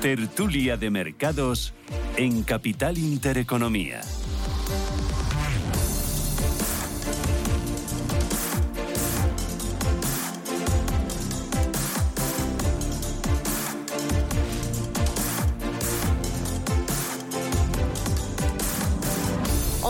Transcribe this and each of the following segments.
Tertulia de Mercados en Capital Intereconomía.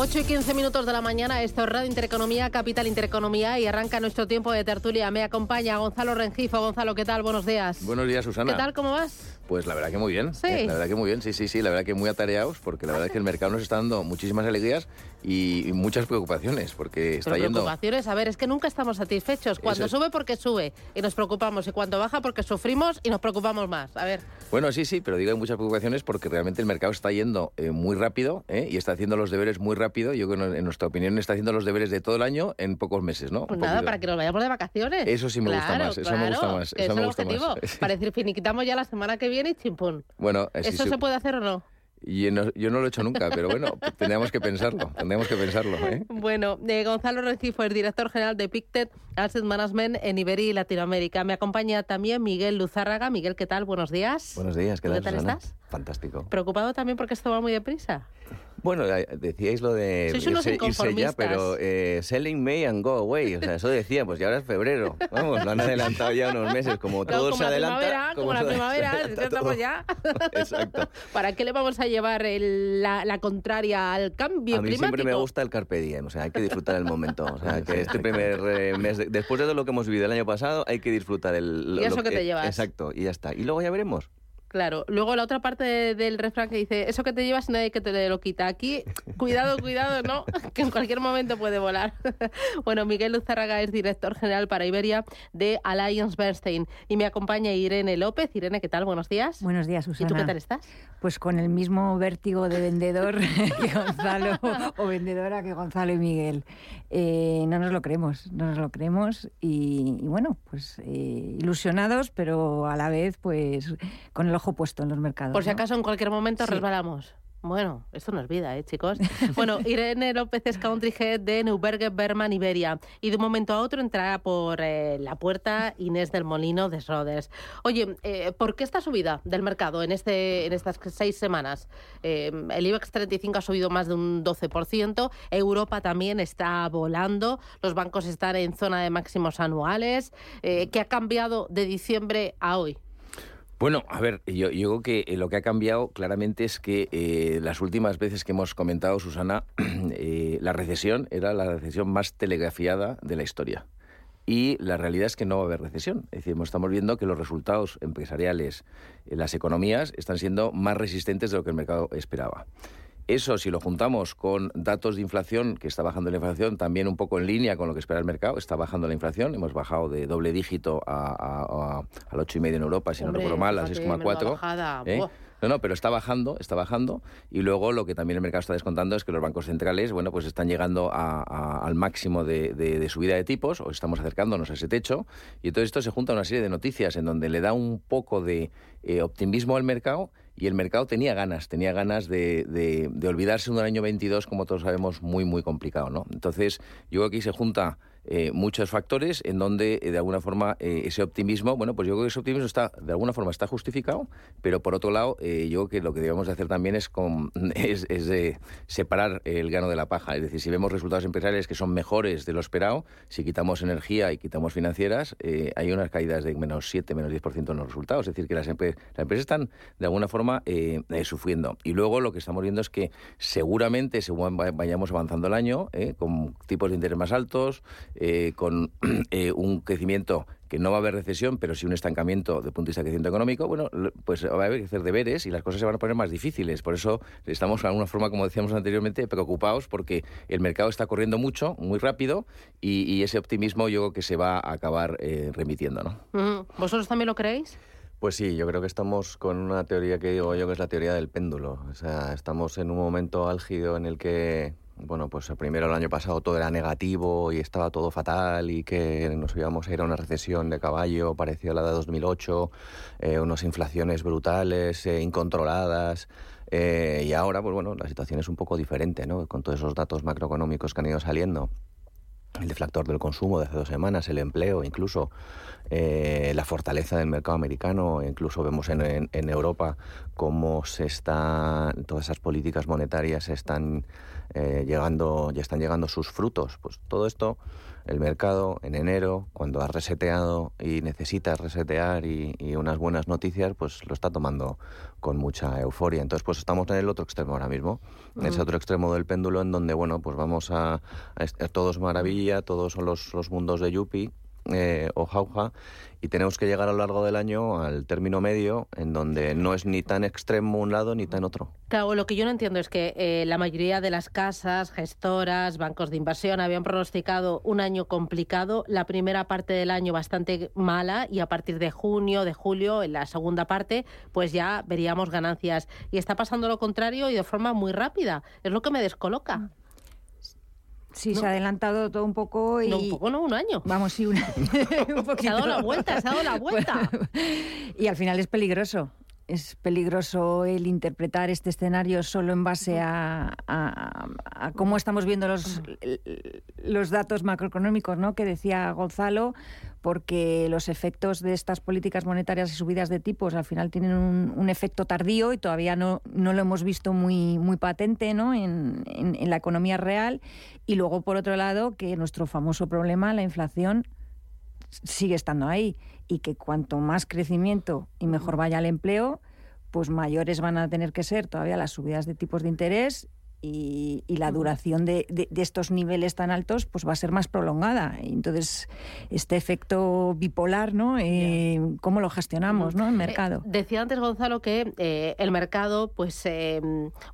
8 y 15 minutos de la mañana, esto es Radio Intereconomía, Capital Intereconomía y arranca nuestro tiempo de tertulia. Me acompaña Gonzalo Rengifo. Gonzalo, ¿qué tal? Buenos días. Buenos días, Susana. ¿Qué tal? ¿Cómo vas? Pues la verdad que muy bien. Sí. ¿eh? La verdad que muy bien, sí, sí, sí. La verdad que muy atareados porque la verdad es que el mercado nos está dando muchísimas alegrías y, y muchas preocupaciones porque está Pero yendo... preocupaciones, a ver, es que nunca estamos satisfechos. Cuando sube porque sube y nos preocupamos y cuando baja porque sufrimos y nos preocupamos más. A ver, Bueno, sí, sí, pero digo hay muchas preocupaciones porque realmente el mercado está yendo eh, muy rápido ¿eh? y está haciendo los deberes muy rápido. Yo creo que en nuestra opinión está haciendo los deberes de todo el año en pocos meses, ¿no? pues nada, poquito. para que nos vayamos de vacaciones. Eso sí me gusta Claro, más, eso me gusta claro, más, eso me gusta más. Para decir, finiquitamos ya la semana que viene y chimpún. Bueno, eh, sí, ¿Eso sí. se puede hacer o no? Y no- yo no lo he hecho nunca, pero bueno, tendríamos que pensarlo, tendríamos que pensarlo. ¿eh? Bueno, eh, Gonzalo Rengifo es director general de Pictet Asset Management en Iberia y Latinoamérica. Me acompaña también Miguel Luzárraga. Miguel, ¿qué tal? Buenos días. Buenos días, ¿qué ¿Tú tal, qué tal Susana? estás? Fantástico. ¿Preocupado también porque esto va muy deprisa? Bueno, decíais lo de irse, irse ya, pero eh, selling May and go away. O sea, eso decía, pues ya ahora es febrero. Vamos, lo han adelantado ya unos meses. Como Claro, todo como se la adelanta. primavera, como la primavera, estamos ya. Exacto. ¿Para qué le vamos a llevar el- la, la contraria al cambio A mí climático? siempre me gusta el carpe diem, o sea, hay que disfrutar el momento. O sea, que este primer eh, mes, de- después de todo lo que hemos vivido el año pasado, hay que disfrutar el... lo- Y eso lo que te llevas. Exacto, y ya está. Y luego ya veremos. Claro. Luego la otra parte de- del refrán que dice, eso que te llevas nadie que te lo quita. Aquí, cuidado, cuidado, ¿no? Que en cualquier momento puede volar. bueno, Miguel Luzárraga es director general para Iberia de Alliance Bernstein. Y me acompaña Irene López. Irene, ¿qué tal? Buenos días. Buenos días, ¿Y Susana. tú qué tal estás? Pues con el mismo vértigo de vendedor que Gonzalo, o vendedora que Gonzalo y Miguel. Eh, no nos lo creemos, no nos lo creemos y, y bueno, pues eh, ilusionados, pero a la vez pues con el ojo puesto en los mercados. Por si ¿no? acaso en cualquier momento Sí. resbalamos. Bueno, esto no es vida, ¿eh, chicos? Bueno, Irene López es country head de Neuberger Berman Iberia y de un momento a otro entrará por eh, la puerta Inés del Molino de. Oye, eh, ¿por qué esta subida del mercado en, este, en estas seis semanas? Eh, el IBEX 35 ha subido más de un 12%, Europa también está volando, los bancos están en zona de máximos anuales. ¿Qué ha cambiado de diciembre a hoy? Bueno, a ver, yo, creo que eh, lo que ha cambiado claramente es que eh, las últimas veces que hemos comentado, Susana, eh, la recesión era la recesión más telegrafiada de la historia. Y la realidad es que no va a haber recesión. Es decir, estamos viendo que los resultados empresariales, en las economías, están siendo más resistentes de lo que el mercado esperaba. Eso, si lo juntamos con datos de inflación, que está bajando la inflación, también un poco en línea con lo que espera el mercado, está bajando la inflación. Hemos bajado de doble dígito a, a- a- al 8,5 en Europa, si Hombre, no recuerdo mal, a fíjate, menuda 6,4. bajada. ¿eh? No, no, pero está bajando, está bajando. Y luego lo que también el mercado está descontando es que los bancos centrales, bueno, pues están llegando a- a- al máximo de, de- de subida de tipos, o estamos acercándonos a ese techo. Y todo esto se junta a una serie de noticias en donde le da un poco de eh, optimismo al mercado. Y el mercado tenía ganas, tenía ganas de, de- olvidarse de un año 22, como todos sabemos, muy, muy complicado, ¿no? Entonces, yo creo que aquí se junta eh, muchos factores en donde, eh, de alguna forma, eh, ese optimismo, bueno, pues yo creo que ese optimismo está, de alguna forma, está justificado, pero por otro lado, eh, yo creo que lo que debemos de hacer también es, con, es, es separar el grano de la paja. Es decir, si vemos resultados empresariales que son mejores de lo esperado, si quitamos energía y quitamos financieras, hay unas caídas de menos 7, menos 10% en los resultados. Es decir, que las, empre- las empresas están, de alguna forma, sufriendo. Y luego lo que estamos viendo es que seguramente, según va- vayamos avanzando el año, con tipos de interés más altos, eh, con eh, un crecimiento que no va a haber recesión, pero sí un estancamiento desde el punto de vista de crecimiento económico, bueno, pues va a haber que hacer deberes y las cosas se van a poner más difíciles. Por eso estamos de alguna forma, como decíamos anteriormente, preocupados porque el mercado está corriendo mucho, muy rápido, y, y ese optimismo yo creo que se va a acabar eh, remitiendo, ¿no? ¿Vosotros también lo creéis? Pues sí, yo creo que estamos con una teoría que digo yo que es la teoría del péndulo. O sea, estamos en un momento álgido en el que, bueno, pues primero el año pasado todo era negativo y estaba todo fatal y que nos íbamos a ir a una recesión de caballo parecida a la de 2008, eh, unas inflaciones brutales, eh, incontroladas. eh, y ahora, pues bueno, la situación es un poco diferente, ¿no? Con todos esos datos macroeconómicos que han ido saliendo. El deflactor del consumo de hace dos semanas, el empleo, incluso eh, la fortaleza del mercado americano, incluso vemos en, Europa cómo se está, todas esas políticas monetarias están eh, llegando, ya están llegando sus frutos. Pues todo esto, el mercado en enero, cuando ha reseteado y necesitas resetear y, unas buenas noticias, pues lo está tomando con mucha euforia. Entonces, pues estamos en el otro extremo ahora mismo, en ese otro extremo del péndulo, en donde, bueno, pues vamos a, a, todos maravilla, todos son los, los mundos de Yuppie eh, o jauja y tenemos que llegar a lo largo del año al término medio en donde no es ni tan extremo un lado ni tan otro. Claro, lo que yo no entiendo es que eh, la mayoría de las casas, gestoras, bancos de inversión habían pronosticado un año complicado, la primera parte del año bastante mala y a partir de junio, de julio, en la segunda parte, pues ya veríamos ganancias. Y está pasando lo contrario y de forma muy rápida. Es lo que me descoloca. Sí, se ha adelantado todo un poco y... No, un poco no, un año. Vamos, sí, un, un Se ha dado la vuelta, se ha dado la vuelta. y al final es peligroso es peligroso el interpretar este escenario solo en base a, cómo estamos viendo los, los datos macroeconómicos ¿no? que decía Gonzalo, porque los efectos de estas políticas monetarias y subidas de tipos al final tienen un, efecto tardío y todavía no, no lo hemos visto muy, muy patente ¿no? en, en la economía real. Y luego, por otro lado, que nuestro famoso problema, la inflación, sigue estando ahí y que cuanto más crecimiento y mejor vaya el empleo, pues mayores van a tener que ser todavía las subidas de tipos de interés y, la duración de, estos niveles tan altos pues va a ser más prolongada. Entonces, este efecto bipolar, ¿no? Eh, ¿Cómo lo gestionamos, ¿no? En mercado. Eh, decía antes Gonzalo que eh, el mercado, pues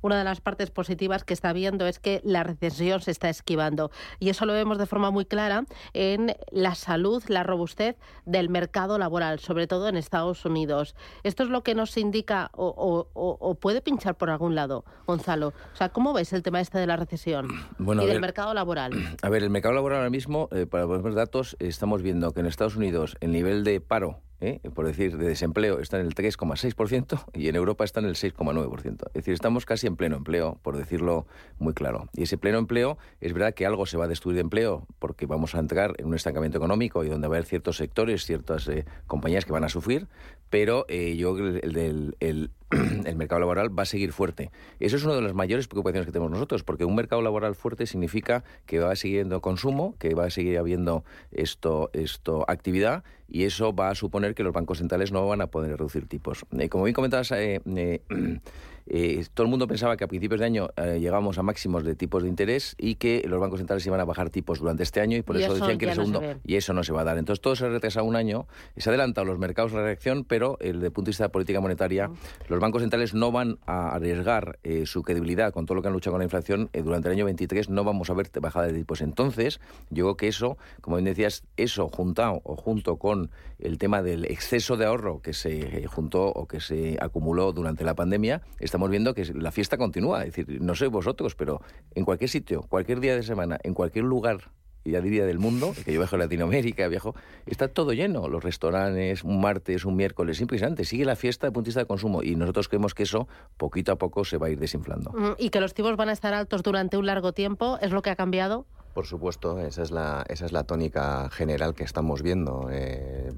una de las partes positivas que está viendo es que la recesión se está esquivando y eso lo vemos de forma muy clara en la salud, la robustez del mercado laboral, sobre todo en Estados Unidos. Esto es lo que nos indica o, o puede pinchar por algún lado, Gonzalo. O sea, ¿cómo es el tema este de la recesión y del mercado laboral? A ver, el mercado laboral ahora mismo, eh, para poner datos, estamos viendo que en Estados Unidos el nivel de paro ¿eh? por decir, de desempleo está en el 3,6% y en Europa está en el 6,9%. Es decir, estamos casi en pleno empleo, por decirlo muy claro. Y ese pleno empleo, es verdad que algo se va a destruir de empleo porque vamos a entrar en un estancamiento económico y donde va a haber ciertos sectores, ciertas eh, compañías que van a sufrir, pero eh, yo creo que el, el, el, mercado laboral va a seguir fuerte. Eso es una de las mayores preocupaciones que tenemos nosotros, porque un mercado laboral fuerte significa que va habiendo consumo, que va a seguir habiendo esto, esto actividad y eso va a suponer que los bancos centrales no van a poder reducir tipos. Eh, como bien comentabas, eh, eh Eh, todo el mundo pensaba que a principios de año eh, llegamos a máximos de tipos de interés y que los bancos centrales iban a bajar tipos durante este año y por eso, decían que el segundo y eso no se va a dar. Entonces todo se retrasa un año, se ha adelantado los mercados la reacción, pero desde el punto de vista de política monetaria, los bancos centrales no van a arriesgar eh, su credibilidad con todo lo que han luchado con la inflación durante el año 23, no vamos a ver bajada de tipos. Entonces, yo creo que eso, como bien decías, eso juntado o junto con el tema del exceso de ahorro que se juntó o que se acumuló durante la pandemia, estamos viendo que la fiesta continúa. Es decir, no sé vosotros, pero en cualquier sitio, cualquier día de semana, en cualquier lugar ya diría del mundo, que yo viajo a Latinoamérica, viajo, está todo lleno, los restaurantes, un martes, un miércoles, impresionante, sigue la fiesta de puntista de consumo y nosotros creemos que eso poquito a poco se va a ir desinflando. Mm, y que los tipos van a estar altos durante un largo tiempo, ¿es lo que ha cambiado? Por supuesto, esa es la, esa es la tónica general que estamos viendo. Eh,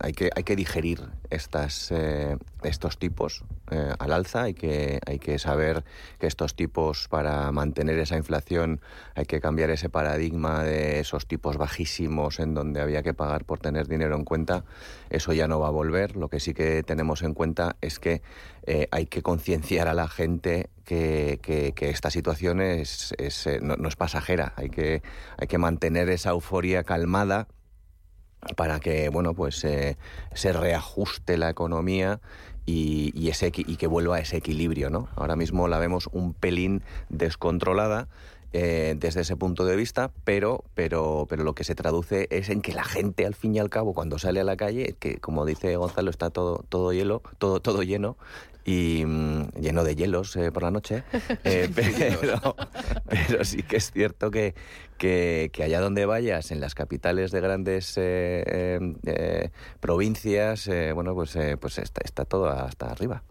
hay, que, hay que digerir estas, eh, estos tipos eh, al alza, hay que, hay que saber que estos tipos, para mantener esa inflación, hay que cambiar ese paradigma de esos tipos bajísimos en donde había que pagar por tener dinero en cuenta. Eso ya no va a volver. Lo que sí que tenemos en cuenta es que hay que concienciar a la gente que, esta situación es, eh, no, es pasajera. Hay que, hay que mantener esa euforia calmada para que bueno pues eh, se reajuste la economía y, ese, y que vuelva a ese equilibrio. ¿no? Ahora mismo la vemos un pelín descontrolada eh, desde ese punto de vista, pero, pero, pero lo que se traduce es en que la gente, al fin y al cabo, cuando sale a la calle, que como dice Gonzalo, está todo, todo hielo, todo, todo lleno, y mm, lleno de hielos eh, por la noche, eh, pero, pero, sí que es cierto que, que, allá donde vayas, en las capitales de grandes eh, provincias, bueno, pues, pues está, está todo hasta arriba.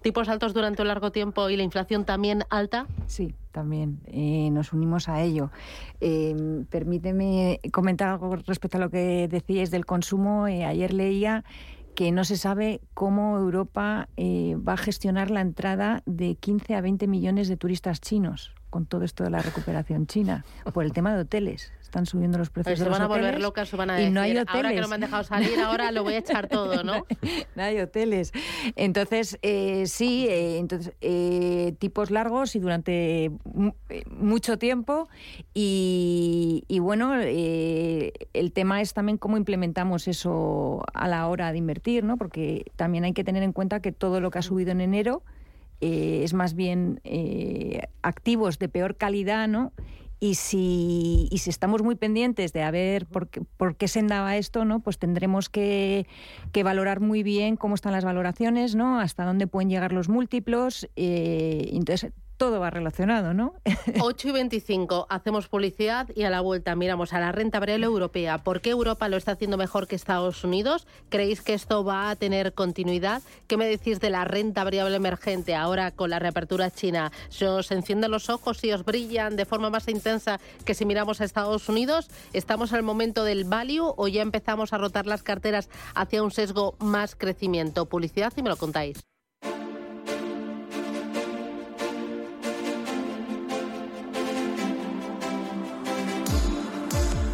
¿Tipos altos durante un largo tiempo y la inflación también alta? Sí, también. nos unimos a ello. permíteme comentar algo respecto a lo que decíais del consumo. ayer leía que no se sabe cómo Europa eh, va a gestionar la entrada de 15 a 20 millones de turistas chinos con todo esto de la recuperación china, por el tema de hoteles están subiendo los precios se van a volver locas, se van a decir, y no hay hoteles. ahora que no me han dejado salir, ahora lo voy a echar todo, ¿no? no hay hoteles. Entonces, eh, sí, eh, entonces eh, tipos largos y durante mucho tiempo. Y, y bueno, el tema es también cómo implementamos eso a la hora de invertir, ¿no? Porque también hay que tener en cuenta que todo lo que ha subido en enero es más bien activos de peor calidad, ¿no? Y si, y si estamos muy pendientes de a ver por qué, por qué senda esto, ¿no? pues tendremos que, que, valorar muy bien cómo están las valoraciones, ¿no? hasta dónde pueden llegar los múltiplos. Eh, entonces, todo va relacionado, ¿no? 8 y 25, hacemos publicidad y a la vuelta miramos a la renta variable europea. ¿Por qué Europa lo está haciendo mejor que Estados Unidos? ¿Creéis que esto va a tener continuidad? ¿Qué me decís de la renta variable emergente ahora con la reapertura china? ¿Se os encienden los ojos y os brillan de forma más intensa que si miramos a Estados Unidos? ¿Estamos el momento del value o ya empezamos a rotar las carteras hacia un sesgo más crecimiento? Publicidad y me lo contáis.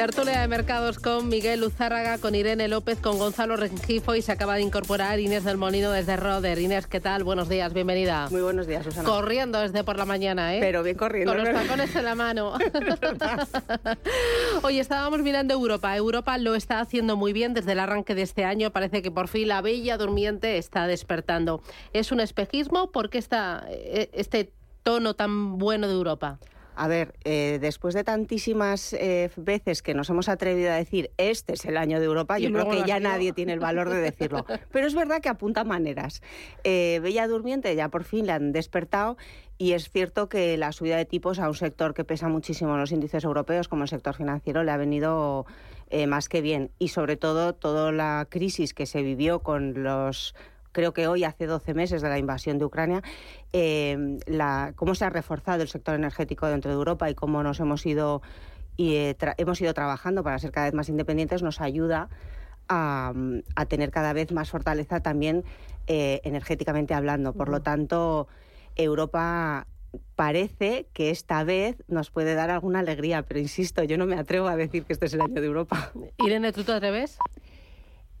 Tertulia de mercados con Miguel Luzárraga, con Irene López, con Gonzalo Rengifo y se acaba de incorporar Inés del Molino desde Roder. Inés, ¿qué tal? Buenos días, bienvenida. Muy buenos días, Susana. Corriendo desde por la mañana, ¿eh? Pero bien corriendo. Con los tacones en la mano. Oye, estábamos mirando Europa. Europa lo está haciendo muy bien desde el arranque de este año. Parece que por fin la bella durmiente está despertando. ¿Es un espejismo? ¿Por qué está eh, este tono tan bueno de Europa? A ver, eh, después de tantísimas eh, veces que nos hemos atrevido a decir este es el año de Europa, yo creo que ya nadie tiene el valor de decirlo. Pero es verdad que apunta maneras. Eh, Bella Durmiente ya por fin le han despertado y es cierto que la subida de tipos a un sector que pesa muchísimo en los índices europeos, como el sector financiero, le ha venido más que bien. Y sobre todo, toda la crisis que se vivió con los creo que hoy hace 12 meses de la invasión de Ucrania, eh, la, cómo se ha reforzado el sector energético dentro de Europa y cómo nos hemos ido, y, eh, hemos ido trabajando para ser cada vez más independientes, nos ayuda a, tener cada vez más fortaleza también eh, energéticamente hablando. Por lo tanto, Europa parece que esta vez nos puede dar alguna alegría, pero insisto, yo no me atrevo a decir que este es el año de Europa. Irene, ¿tú te atreves?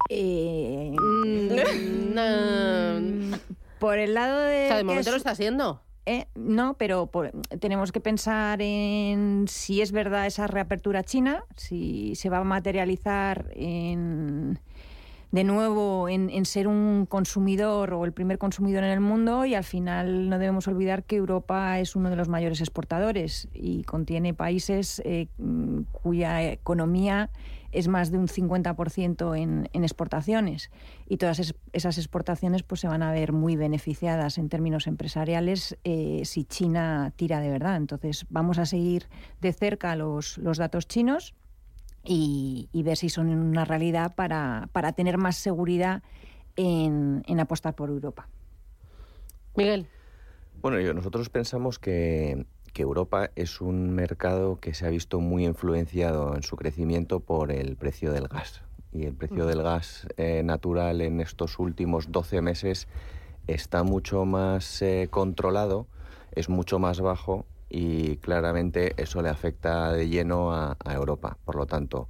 Eh, mm, por el lado de... O sea, de momento lo está haciendo. Eh, no, pero tenemos que pensar en si es verdad esa reapertura china, si se va a materializar en, de nuevo en, ser un consumidor o el primer consumidor en el mundo y al final no debemos olvidar que Europa es uno de los mayores exportadores y contiene países eh, cuya economía es más de un 50% en, en exportaciones y todas esas exportaciones pues se van a ver muy beneficiadas en términos empresariales eh, si China tira de verdad. Entonces vamos a seguir de cerca los, los datos chinos y, ver si son una realidad para, para tener más seguridad en, en apostar por Europa. Miguel. Bueno, nosotros pensamos que que Europa es un mercado que se ha visto muy influenciado en su crecimiento por el precio del gas. Y el precio del gas eh, natural en estos últimos 12 meses está mucho más eh, controlado, es mucho más bajo y claramente eso le afecta de lleno a Europa. Por lo tanto,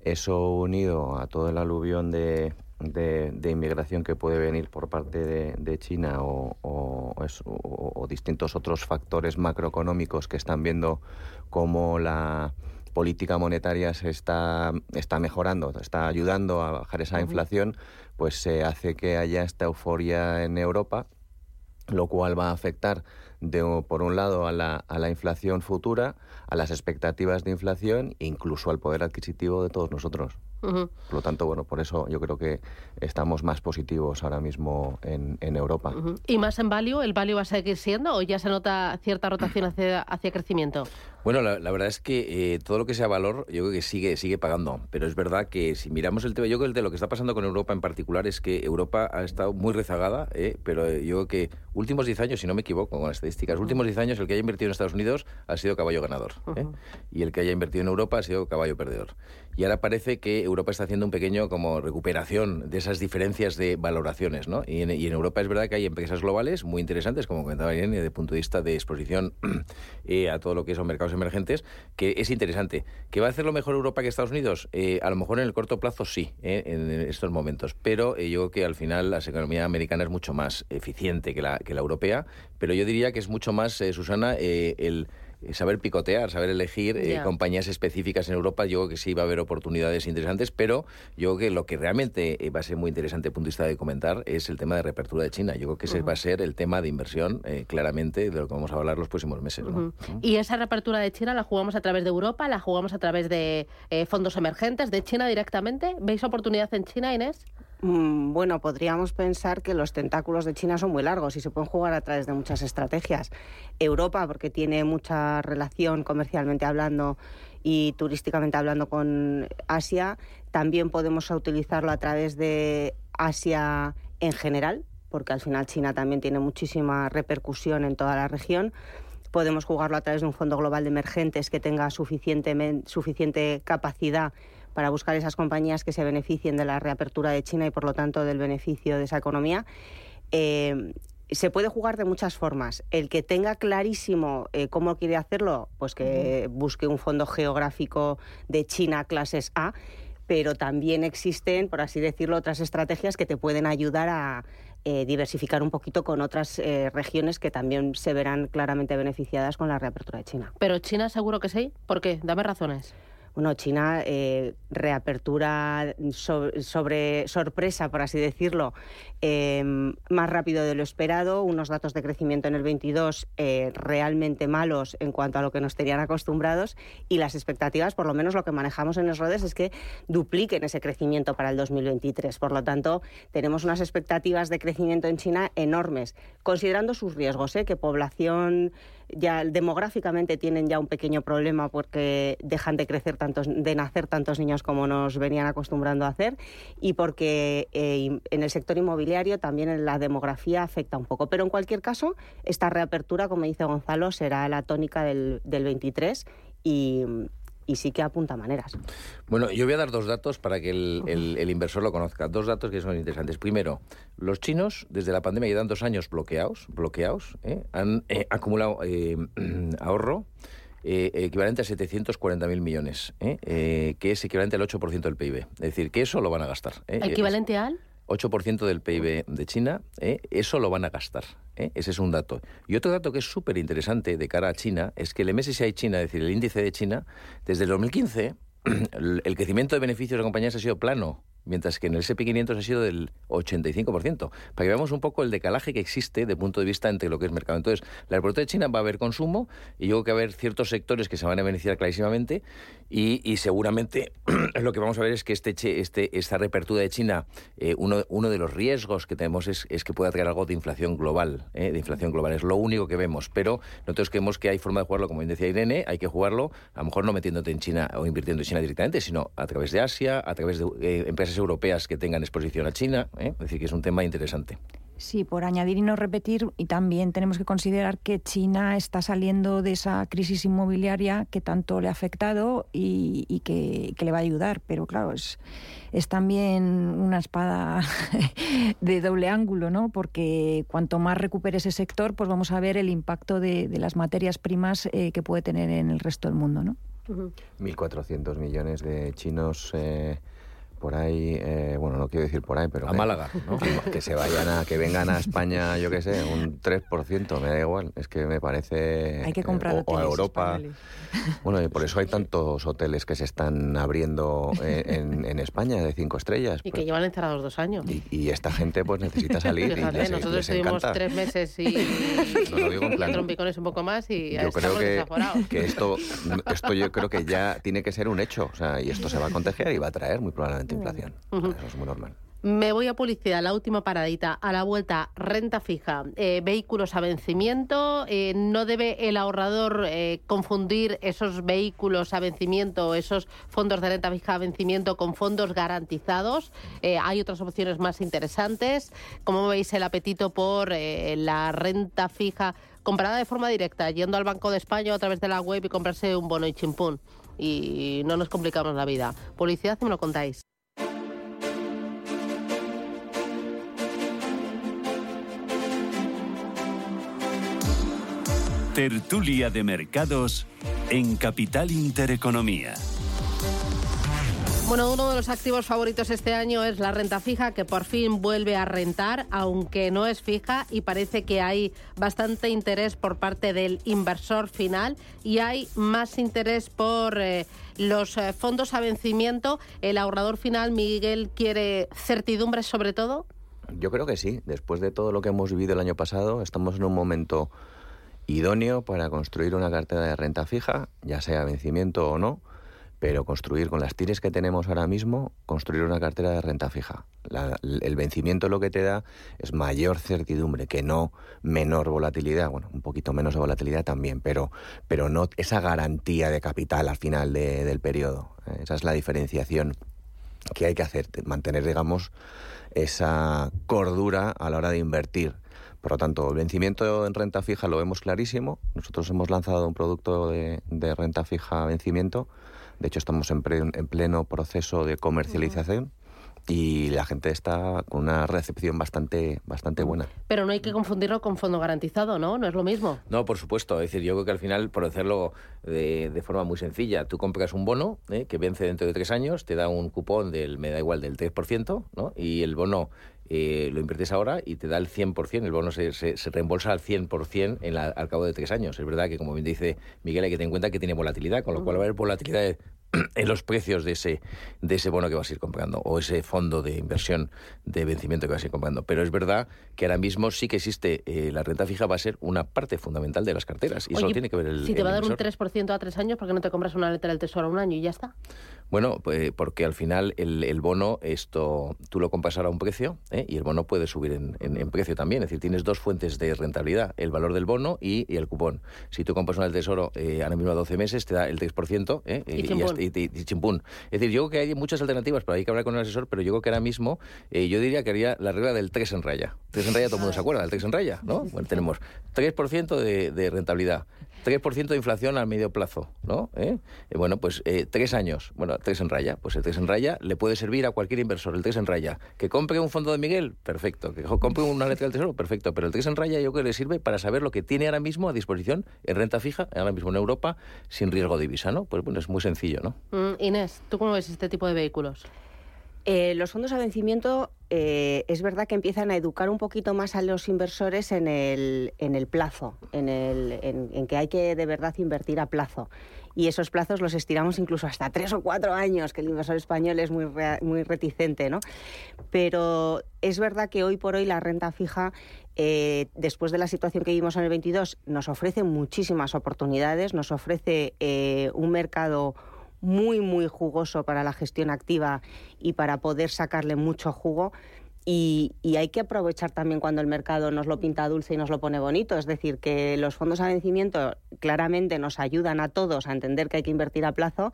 eso unido a todo el aluvión de, de, inmigración que puede venir por parte de, China o, distintos otros factores macroeconómicos que están viendo cómo la política monetaria se está, está mejorando, está ayudando a bajar esa inflación, pues se hace que haya esta euforia en Europa lo cual va a afectar de, por un lado a la, a la inflación futura, a las expectativas de inflación e incluso al poder adquisitivo de todos nosotros. Por lo tanto, bueno, por eso yo creo que estamos más positivos ahora mismo en, en Europa. ¿Y más en value? ¿El value va a seguir siendo o ya se nota cierta rotación hacia, hacia crecimiento? Bueno, la, verdad es que eh, todo lo que sea valor, yo creo que sigue, sigue pagando. Pero es verdad que si miramos el tema, yo creo que lo que está pasando con Europa en particular es que Europa ha estado muy rezagada, eh, pero eh, yo creo que últimos 10 años, si no me equivoco con las estadísticas, últimos 10 años el que haya invertido en Estados Unidos ha sido caballo ganador. Y el que haya invertido en Europa ha sido caballo perdedor. Y ahora parece que Europa está haciendo un pequeño como recuperación de esas diferencias de valoraciones, ¿no? Y en, Europa es verdad que hay empresas globales muy interesantes, como comentaba Irene, desde el punto de vista de exposición a todo lo que son mercados emergentes, que es interesante. ¿Que va a hacerlo mejor Europa que Estados Unidos? Eh, a lo mejor en el corto plazo sí, eh, en estos momentos. Pero eh, yo creo que al final la economía americana es mucho más eficiente que la, que la europea. Pero yo diría que es mucho más, Susana, el eh, saber picotear, saber elegir eh, compañías específicas en Europa, yo creo que sí va a haber oportunidades interesantes, pero yo creo que lo que realmente eh, va a ser muy interesante punto de vista de comentar es el tema de reapertura de China. Yo creo que ese va a ser el tema de inversión claramente de lo que vamos a hablar los próximos meses. Y esa reapertura de China la jugamos a través de Europa, la jugamos a través de fondos emergentes, de China directamente. ¿Veis oportunidad en China, Inés? Mm, bueno, podríamos pensar que los tentáculos de China son muy largos y se pueden jugar a través de muchas estrategias. Europa, porque tiene mucha relación comercialmente hablando y turísticamente hablando con Asia, también podemos utilizarlo a través de Asia en general, porque al final China también tiene muchísima repercusión en toda la región. Podemos jugarlo a través de un fondo global de emergentes que tenga suficiente, suficiente capacidad para buscar esas compañías que se beneficien de la reapertura de China y por lo tanto del beneficio de esa economía. Eh, se puede jugar de muchas formas. El que tenga clarísimo eh, cómo quiere hacerlo, pues que busque un fondo geográfico de China clases A, pero también existen, por así decirlo, otras estrategias que te pueden ayudar a eh, diversificar un poquito con otras regiones que también se verán claramente beneficiadas con la reapertura de China. Pero China seguro que sí. ¿Por qué? Dame razones. Bueno, China, eh, reapertura sobre, sorpresa, por así decirlo, em, más rápido de lo esperado, unos datos de crecimiento en el 22 eh, realmente malos en cuanto a lo que nos tenían acostumbrados y las expectativas, por lo menos lo que manejamos en los rodes, es que dupliquen ese crecimiento para el 2023. Por lo tanto, tenemos unas expectativas de crecimiento en China enormes, considerando sus riesgos, ¿eh? que población ya demográficamente tienen ya un pequeño problema porque dejan de crecer tantos, de nacer tantos niños como nos venían acostumbrando a hacer y porque eh, en el sector inmobiliario también la demografía afecta un poco. Pero en cualquier caso, esta reapertura, como dice Gonzalo, será la tónica del, del 23 y, y sí que apunta maneras. Bueno, yo voy a dar dos datos para que el, inversor lo conozca. Dos datos que son interesantes. Primero, los chinos, desde la pandemia, llevan dos años bloqueados, bloqueados ¿eh? han eh, acumulado eh, ahorro equivalente a 740.000 millones, que es equivalente al 8% del PIB. Es decir, que eso lo van a gastar. ¿Equivalente al? 8% del PIB de China, ¿eh? eso lo van a gastar. ¿eh? Ese es un dato. Y otro dato que es súper interesante de cara a China es que el MSCI China, es decir, el índice de China, desde el 2015 el crecimiento de beneficios de compañías ha sido plano mientras que en el SP500 ha sido del 85%. Para que veamos un poco el decalaje que existe de punto de vista entre lo que es mercado. Entonces, la reporte de China va a haber consumo y yo creo que va a haber ciertos sectores que se van a beneficiar clarísimamente y, seguramente lo que vamos a ver es que este, este, esta reapertura de China, eh, uno, de los riesgos que tenemos es, es que pueda traer algo de inflación global, eh, de inflación global. Es lo único que vemos, pero nosotros creemos que hay forma de jugarlo, como bien decía Irene, hay que jugarlo, a lo mejor no metiéndote en China o invirtiendo en China directamente, sino a través de Asia, a través de eh, empresas europeas que tengan exposición a China. ¿eh? Es decir, que es un tema interesante. Sí, por añadir y no repetir, y también tenemos que considerar que China está saliendo de esa crisis inmobiliaria que tanto le ha afectado y, que, le va a ayudar, pero claro, es, es también una espada de doble ángulo, ¿no? Porque cuanto más recupere ese sector, pues vamos a ver el impacto de, las materias primas eh, que puede tener en el resto del mundo, ¿no? 1.400 millones de chinos. Eh, por ahí, eh, bueno, no quiero decir por ahí, pero... A Málaga, ¿no? Que, se vayan a, que vengan a España, yo qué sé, un 3%, me da igual. Es que me parece... Hay que comprar o, a Europa. Bueno, y por eso hay tantos hoteles que se están abriendo en, en España de cinco estrellas. Y que llevan encerrados dos años. Y, esta gente pues necesita salir. Fíjate, nosotros estuvimos tres meses y, no lo digo en plan, trompicones un poco más y yo creo que, que esto, esto yo creo que ya tiene que ser un hecho. O sea, y esto se va a contagiar y va a traer muy probablemente inflación. Eso es muy normal. Me voy a publicidad, la última paradita. A la vuelta, renta fija, eh, vehículos a vencimiento. Eh, no debe el ahorrador eh, confundir esos vehículos a vencimiento, esos fondos de renta fija a vencimiento con fondos garantizados. hay otras opciones más interesantes. ¿Cómo veis el apetito por la renta fija comprada de forma directa, yendo al Banco de España a través de la web y comprarse un bono y chimpún? Y no nos complicamos la vida. Publicidad, me lo contáis. Tertulia de Mercados en Capital Intereconomía. Bueno, uno de los activos favoritos este año es la renta fija, que por fin vuelve a rentar, aunque no es fija y parece que hay bastante interés por parte del inversor final y hay más interés por eh, los eh, fondos a vencimiento. ¿El ahorrador final, Miguel, quiere certidumbre sobre todo? Yo creo que sí. Después de todo lo que hemos vivido el año pasado, estamos en un momento idóneo para construir una cartera de renta fija, ya sea vencimiento o no, pero construir con las tires que tenemos ahora mismo, construir una cartera de renta fija. el vencimiento lo que te da es mayor certidumbre, que no menor volatilidad, bueno, un poquito menos de volatilidad también, pero, pero no esa garantía de capital al final del periodo. Esa es la diferenciación que hay que hacer, mantener, digamos, esa cordura a la hora de invertir por lo tanto, el vencimiento en renta fija lo vemos clarísimo. Nosotros hemos lanzado un producto de, renta fija vencimiento. De hecho, estamos en, en pleno proceso de comercialización y la gente está con una recepción bastante bastante buena. Pero no hay que confundirlo con fondo garantizado, ¿no? No es lo mismo. No, por supuesto. Es decir, yo creo que al final, por hacerlo de, forma muy sencilla, tú compras un bono ¿eh? que vence dentro de tres años, te da un cupón del, me da igual, del 3%, ¿no? Y el bono eh, lo inviertes ahora y te da el 100%, el bono se, se, reembolsa al 100% en al cabo de tres años. Es verdad que, como bien dice Miguel, hay que tener en cuenta que tiene volatilidad, con lo cual va a haber volatilidad en los precios de ese, de ese bono que vas a ir comprando o ese fondo de inversión de vencimiento que vas a ir comprando. Pero es verdad que ahora mismo sí que existe, eh, la renta fija va a ser una parte fundamental de las carteras y solo tiene que ver el Si te va a dar un 3% a tres años, ¿por qué no te compras una letra del Tesoro a un año y ya está? Bueno, pues porque al final el, el bono, esto tú lo compras ahora a un precio ¿eh? y el bono puede subir en, en, precio también. Es decir, tienes dos fuentes de rentabilidad, el valor del bono y, y el cupón. Si tú compras una del Tesoro eh, ahora mismo a 12 meses, te da el 3% ¿eh? y, y, y, chimpún. Es decir, yo creo que hay muchas alternativas, pero hay que hablar con el asesor, pero yo creo que ahora mismo eh, yo diría que haría la regla del 3 en raya. 3 en raya todo el mundo se acuerda, del 3 en raya, ¿no? Bueno, tenemos 3% de, de rentabilidad. 3% de inflación al medio plazo, ¿no? ¿Eh? Eh, bueno, pues eh, tres años, bueno, tres en raya, pues el tres en raya le puede servir a cualquier inversor, el tres en raya. Que compre un fondo de Miguel, perfecto. Que compre una letra del tesoro, perfecto. Pero el tres en raya yo creo que le sirve para saber lo que tiene ahora mismo a disposición en renta fija, ahora mismo en Europa, sin riesgo de divisa, ¿no? Pues bueno, es muy sencillo, ¿no? Mm, Inés, ¿tú cómo ves este tipo de vehículos? Eh, los fondos a vencimiento eh, es verdad que empiezan a educar un poquito más a los inversores en el, en el plazo, en, el, en, que hay que de verdad invertir a plazo. Y esos plazos los estiramos incluso hasta tres o cuatro años, que el inversor español es muy, muy reticente, ¿no? Pero es verdad que hoy por hoy la renta fija eh, después de la situación que vivimos en el 22, nos ofrece muchísimas oportunidades, nos ofrece un mercado muy, muy jugoso para la gestión activa y para poder sacarle mucho jugo. Y, hay que aprovechar también cuando el mercado nos lo pinta dulce y nos lo pone bonito. Es decir, que los fondos a vencimiento claramente nos ayudan a todos a entender que hay que invertir a plazo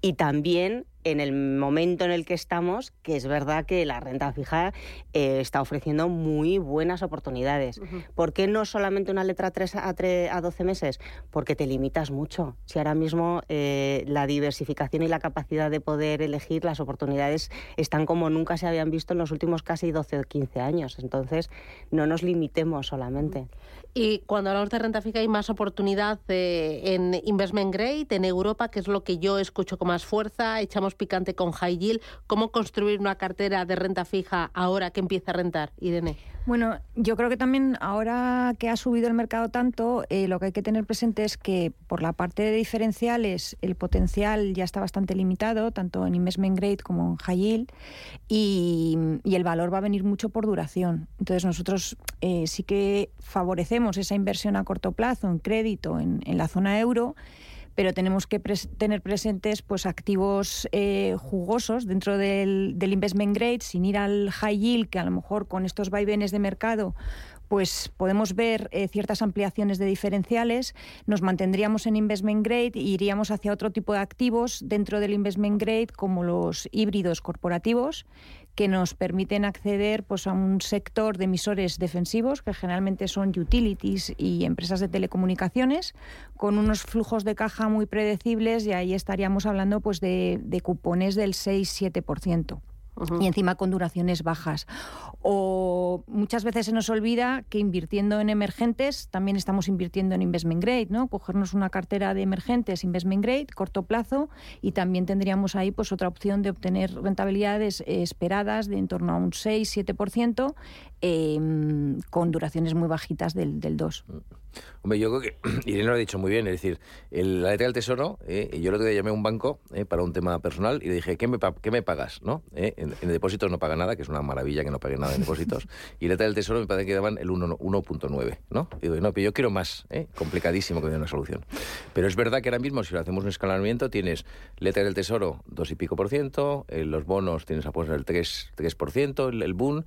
y también en el momento en el que estamos, que es verdad que la renta fija eh, está ofreciendo muy buenas oportunidades. ¿Por qué no solamente una letra 3 a, 3 a 12 meses? Porque te limitas mucho. Si ahora mismo eh, la diversificación y la capacidad de poder elegir las oportunidades están como nunca se habían visto en los últimos casi 12 o 15 años. Entonces, no nos limitemos solamente. Y cuando hablamos de renta fija hay más oportunidad eh, en investment grade, en Europa, que es lo que yo escucho con más fuerza. Echamos picante con high yield. ¿Cómo construir una cartera de renta fija ahora que empieza a rentar, Irene? Bueno, yo creo que también ahora que ha subido el mercado tanto, eh, lo que hay que tener presente es que por la parte de diferenciales el potencial ya está bastante limitado, tanto en investment grade como en high yield, y, el valor va a venir mucho por duración. Entonces nosotros eh, sí que favorecemos esa inversión a corto plazo en crédito en, en la zona euro pero tenemos que tener presentes pues activos eh, jugosos dentro del, investment grade, sin ir al high yield, que a lo mejor con estos vaivenes de mercado pues podemos ver eh, ciertas ampliaciones de diferenciales, nos mantendríamos en investment grade e iríamos hacia otro tipo de activos dentro del investment grade como los híbridos corporativos que nos permiten acceder pues, a un sector de emisores defensivos, que generalmente son utilities y empresas de telecomunicaciones, con unos flujos de caja muy predecibles y ahí estaríamos hablando pues, de, de cupones del 6-7% y encima con duraciones bajas. O muchas veces se nos olvida que invirtiendo en emergentes también estamos invirtiendo en investment grade, ¿no? Cogernos una cartera de emergentes investment grade, corto plazo, y también tendríamos ahí pues otra opción de obtener rentabilidades eh, esperadas de en torno a un 6-7% eh, con duraciones muy bajitas del, del 2. Hombre, yo creo que Irene lo ha dicho muy bien, es decir, el, la letra del Tesoro, eh, yo el otro día llamé a un banco eh, para un tema personal y le dije, ¿qué me, qué me pagas? ¿no? Eh, en, depósitos no paga nada, que es una maravilla que no pague nada en depósitos, y la letra del Tesoro me parece que daban el 1.9, ¿no? Y digo, no, pero yo quiero más, ¿eh? complicadísimo que dé una solución. Pero es verdad que ahora mismo, si lo hacemos un escalamiento, tienes letra del Tesoro dos y pico por ciento, los bonos tienes a poner el 3, 3% el, el boom,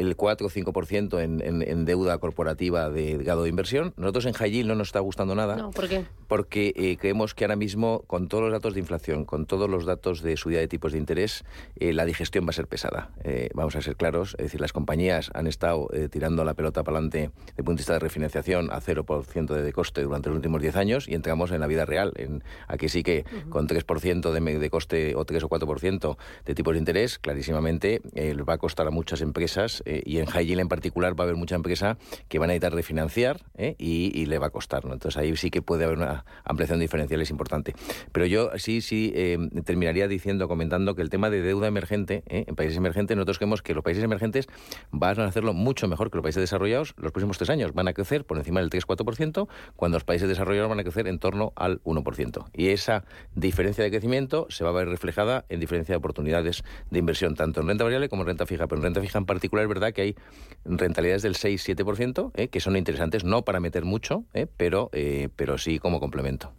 el 4 o 5% en, en, en, deuda corporativa de grado de inversión. Nosotros en High no nos está gustando nada. No, ¿por qué? Porque eh, creemos que ahora mismo, con todos los datos de inflación, con todos los datos de subida de tipos de interés, eh, la digestión va a ser pesada. Eh, vamos a ser claros, es decir, las compañías han estado tirando la pelota para adelante desde el punto de vista de refinanciación a 0% de coste durante los últimos 10 años y entramos en la vida real. En, aquí sí que con 3% de, de, coste o 3 o 4% de tipos de interés, clarísimamente va a costar a muchas empresas eh, y en High en particular va a haber mucha empresa que van a necesitar refinanciar eh, y, le va a costar. ¿no? Entonces ahí sí que puede haber una ampliación diferencial es importante. Pero yo sí, sí eh, terminaría diciendo, comentando que el tema de deuda emergente en países emergentes, nosotros creemos que los países emergentes van a hacerlo mucho mejor que los países desarrollados los próximos tres años. Van a crecer por encima del 3-4%, cuando los países desarrollados van a crecer en torno al 1%. Y esa diferencia de crecimiento se va a ver reflejada en diferencia de oportunidades de inversión, tanto en renta variable como en renta fija. Pero en renta fija en particular verdad que hay rentabilidades del 6-7%, ¿eh? que son interesantes, no para meter mucho, ¿eh? pero, eh, pero sí como complemento.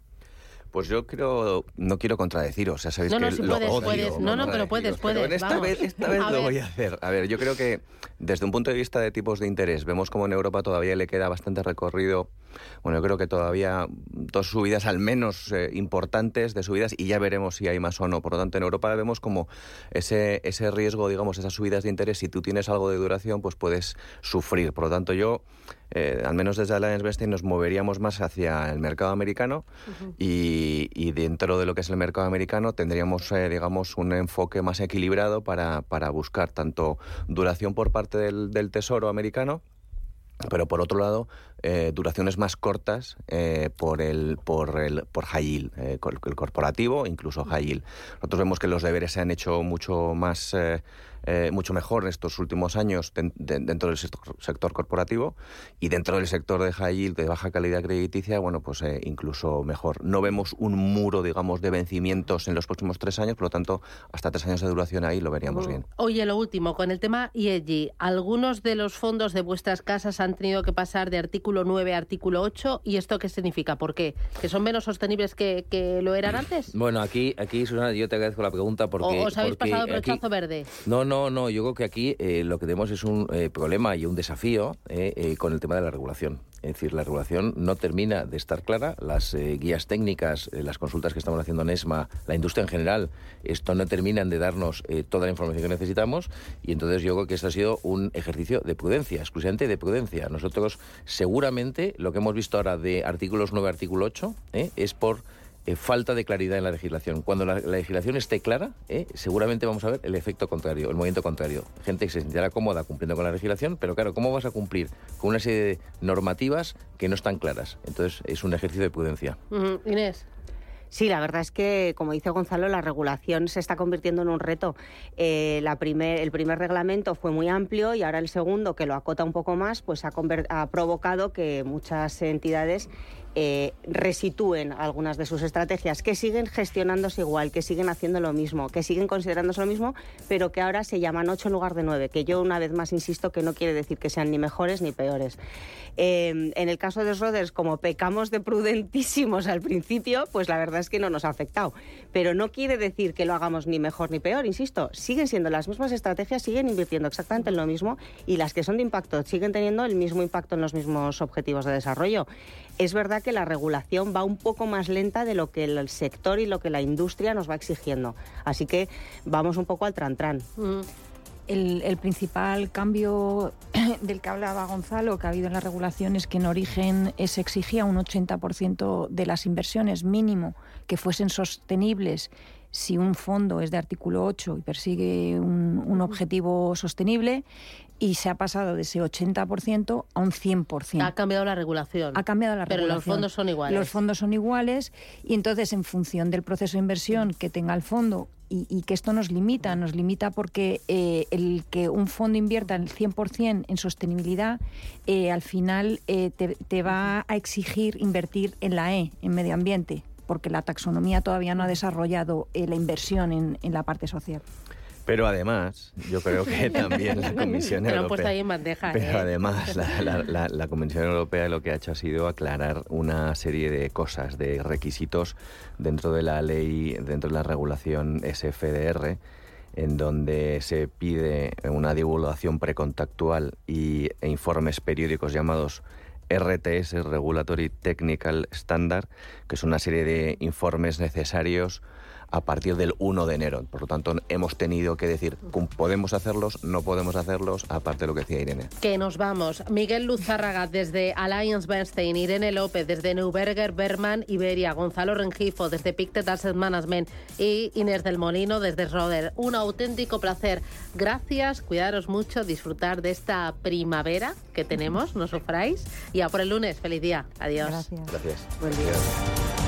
Pues yo creo, no quiero contradeciros, sea, sabéis no, no, que si lo puedes, odio, puedes. No, no, pero puedes, puedes. Pero esta vez, esta vez lo voy a hacer. A ver, yo creo que desde un punto de vista de tipos de interés, vemos como en Europa todavía le queda bastante recorrido. Bueno, yo creo que todavía dos subidas al menos eh, importantes de subidas y ya veremos si hay más o no. Por lo tanto, en Europa vemos como ese, ese riesgo, digamos, esas subidas de interés, si tú tienes algo de duración, pues puedes sufrir. Por lo tanto, yo eh, al menos desde Alliance Bernstein, nos moveríamos más hacia el mercado americano y, dentro de lo que es el mercado americano tendríamos, eh, digamos, un enfoque más equilibrado para, para buscar tanto duración por parte del, del Tesoro americano pero por otro lado, eh, duraciones más cortas eh, por el por el por high yield, eh, el corporativo, incluso high yield. Nosotros vemos que los deberes se han hecho mucho más eh, mucho mejor en estos últimos años dentro del sector, corporativo y dentro del sector de high yield, de baja calidad crediticia, bueno, pues eh, incluso mejor. No vemos un muro, digamos, de vencimientos en los próximos tres años, por lo tanto, hasta tres años de duración ahí lo veríamos bien. Oye, lo último, con el tema ESG, algunos de los fondos de vuestras casas han tenido que pasar de artículo 9 a artículo 8, ¿y esto qué significa? ¿Por qué? ¿Que son menos sostenibles que, que lo eran antes? Bueno, aquí, aquí Susana, yo te agradezco la pregunta porque... ¿O os habéis porque pasado brochazo verde? No, no, no, yo creo que aquí eh, lo que tenemos es un eh, problema y un desafío eh, con el tema de la regulación. Es decir, la regulación no termina de estar clara. Las guías técnicas, las consultas que estamos haciendo en ESMA, la industria en general, esto no terminan de darnos toda la información que necesitamos. Y entonces yo creo que esto ha sido un ejercicio de prudencia, exclusivamente de prudencia. Nosotros seguramente lo que hemos visto ahora de artículos 9, artículo 8, es por eh, falta de claridad en la legislación. Cuando la, legislación esté clara, eh, seguramente vamos a ver el efecto contrario, el movimiento contrario. Gente que se sentirá cómoda cumpliendo con la legislación, pero claro, ¿cómo vas a cumplir con una serie de normativas que no están claras? Entonces, es un ejercicio de prudencia. Inés. Sí, la verdad es que, como dice Gonzalo, la regulación se está convirtiendo en un reto. Eh, la primer, el primer reglamento fue muy amplio y ahora el segundo, que lo acota un poco más, pues ha, ha provocado que muchas entidades eh, resitúen algunas de sus estrategias, que siguen gestionándose igual, que siguen haciendo lo mismo, que siguen considerándose lo mismo, pero que ahora se llaman ocho en lugar de nueve, que yo una vez más insisto que no quiere decir que sean ni mejores ni peores. Eh, en el caso de Roders, como pecamos de prudentísimos al principio, pues la verdad es que no nos ha afectado. Pero no quiere decir que lo hagamos ni mejor ni peor, insisto, siguen siendo las mismas estrategias, siguen invirtiendo exactamente en lo mismo y las que son de impacto siguen teniendo el mismo impacto en los mismos objetivos de desarrollo. Es verdad que la regulación va un poco más lenta de lo que el sector y lo que la industria nos va exigiendo. Así que vamos un poco al tran-tran. Mm. El, principal cambio del que hablaba Gonzalo, que ha habido en la regulación, es que en origen se exigía un 80% de las inversiones mínimo que fuesen sostenibles si un fondo es de artículo 8 y persigue un, objetivo sostenible y se ha pasado de ese 80% a un 100%. Ha cambiado la regulación. Ha cambiado la regulación. Pero los fondos son iguales. Los fondos son iguales y entonces en función del proceso de inversión que tenga el fondo y, que esto nos limita, nos limita porque eh, el que un fondo invierta el 100% en sostenibilidad, eh, al final eh, te, va a exigir invertir en la E, en medio ambiente, porque la taxonomía todavía no ha desarrollado la inversión en, en la parte social. Pero además, yo creo que también la Comisión Europea. ahí en bandeja, pero además, la, la, Comisión Europea lo que ha hecho ha sido aclarar una serie de cosas, de requisitos dentro de la ley, dentro de la regulación SFDR, en donde se pide una divulgación precontactual y, e informes periódicos llamados RTS, Regulatory Technical Standard, que es una serie de informes necesarios a partir del 1 de enero. Por lo tanto, hemos tenido que decir, podemos hacerlos, no podemos hacerlos, aparte de lo que decía Irene. Que nos vamos. Miguel Luzárraga desde Alliance Bernstein, Irene López desde Neuberger Berman Iberia, Gonzalo Rengifo desde Pictet Asset Management y Inés del Molino desde Roder. Un auténtico placer. Gracias, cuidaros mucho, disfrutar de esta primavera que tenemos, no sufráis. Y a por el lunes, feliz día. Adiós. Gracias. Gracias. Buen día.